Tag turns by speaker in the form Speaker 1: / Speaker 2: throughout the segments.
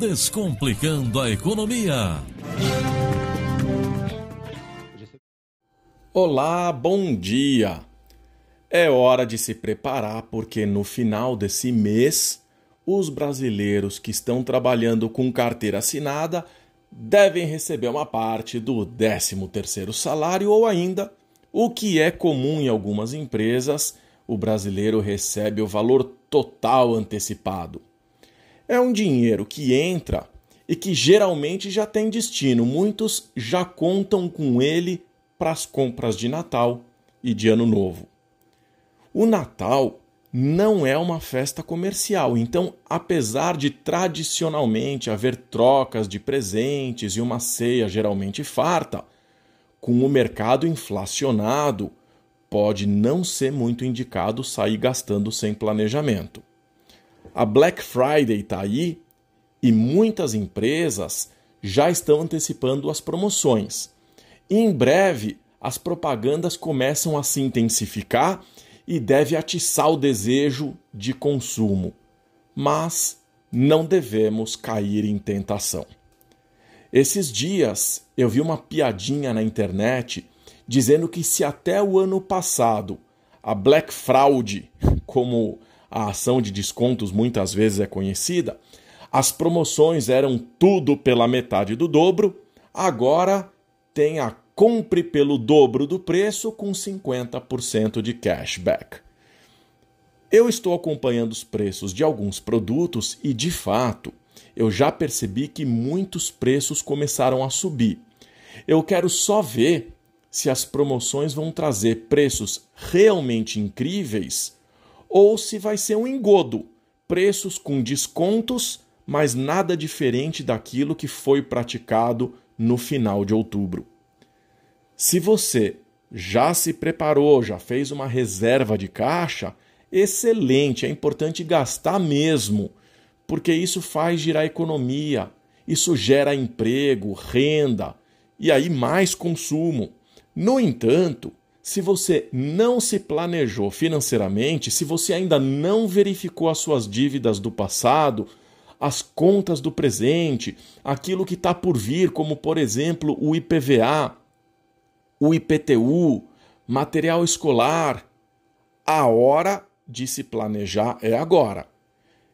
Speaker 1: Descomplicando a Economia.
Speaker 2: Olá, bom dia! É hora de se preparar porque no final desse mês, os brasileiros que estão trabalhando com carteira assinada devem receber uma parte do 13º salário ou ainda, o que é comum em algumas empresas, o brasileiro recebe o valor total antecipado. É um dinheiro que entra e que geralmente já tem destino. Muitos já contam com ele para as compras de Natal e de Ano Novo. O Natal não é uma festa comercial, então, apesar de tradicionalmente haver trocas de presentes e uma ceia geralmente farta, com o mercado inflacionado, pode não ser muito indicado sair gastando sem planejamento. A Black Friday está aí e muitas empresas já estão antecipando as promoções. E em breve, as propagandas começam a se intensificar e deve atiçar o desejo de consumo. Mas não devemos cair em tentação. Esses dias eu vi uma piadinha na internet dizendo que se até o ano passado a Black Fraud, como a ação de descontos muitas vezes é conhecida, as promoções eram tudo pela metade do dobro, agora tem a compre pelo dobro do preço com 50% de cashback. Eu estou acompanhando os preços de alguns produtos e, de fato, eu já percebi que muitos preços começaram a subir. Eu quero só ver se as promoções vão trazer preços realmente incríveis ou se vai ser um engodo, preços com descontos, mas nada diferente daquilo que foi praticado no final de outubro. Se você já se preparou, já fez uma reserva de caixa, excelente, é importante gastar mesmo, porque isso faz girar economia, isso gera emprego, renda e aí mais consumo. No entanto, se você não se planejou financeiramente, se você ainda não verificou as suas dívidas do passado, as contas do presente, aquilo que está por vir, como por exemplo o IPVA, o IPTU, material escolar, a hora de se planejar é agora.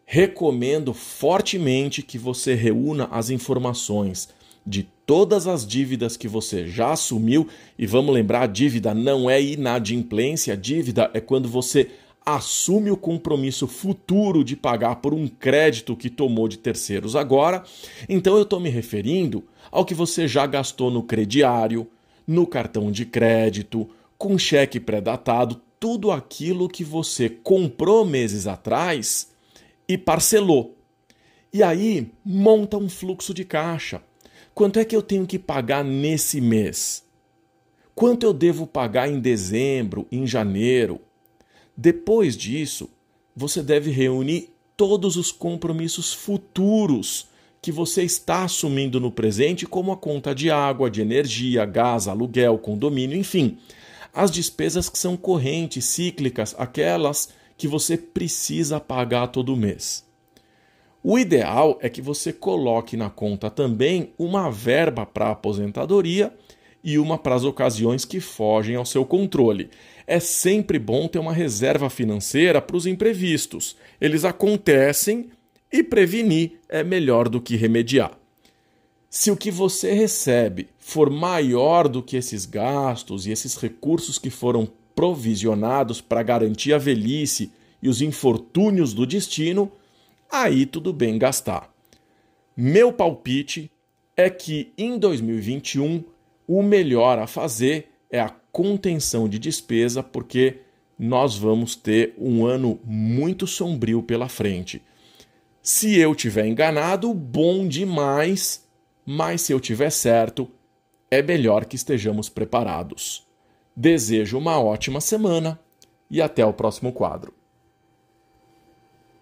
Speaker 2: Recomendo fortemente que você reúna as informações de todas as dívidas que você já assumiu. E vamos lembrar: dívida não é inadimplência, dívida é quando você assume o compromisso futuro de pagar por um crédito que tomou de terceiros agora. Então eu estou me referindo ao que você já gastou no crediário, no cartão de crédito, com cheque pré-datado, tudo aquilo que você comprou meses atrás e parcelou. E aí monta um fluxo de caixa. Quanto é que eu tenho que pagar nesse mês? Quanto eu devo pagar em dezembro, em janeiro? Depois disso, você deve reunir todos os compromissos futuros que você está assumindo no presente, como a conta de água, de energia, gás, aluguel, condomínio, enfim, as despesas que são correntes, cíclicas, aquelas que você precisa pagar todo mês. O ideal é que você coloque na conta também uma verba para aposentadoria e uma para as ocasiões que fogem ao seu controle. É sempre bom ter uma reserva financeira para os imprevistos. Eles acontecem e prevenir é melhor do que remediar. Se o que você recebe for maior do que esses gastos e esses recursos que foram provisionados para garantir a velhice e os infortúnios do destino, aí tudo bem gastar. Meu palpite é que em 2021 o melhor a fazer é a contenção de despesa, porque nós vamos ter um ano muito sombrio pela frente. Se eu tiver enganado, bom demais, mas se eu tiver certo, é melhor que estejamos preparados. Desejo uma ótima semana e até o próximo quadro.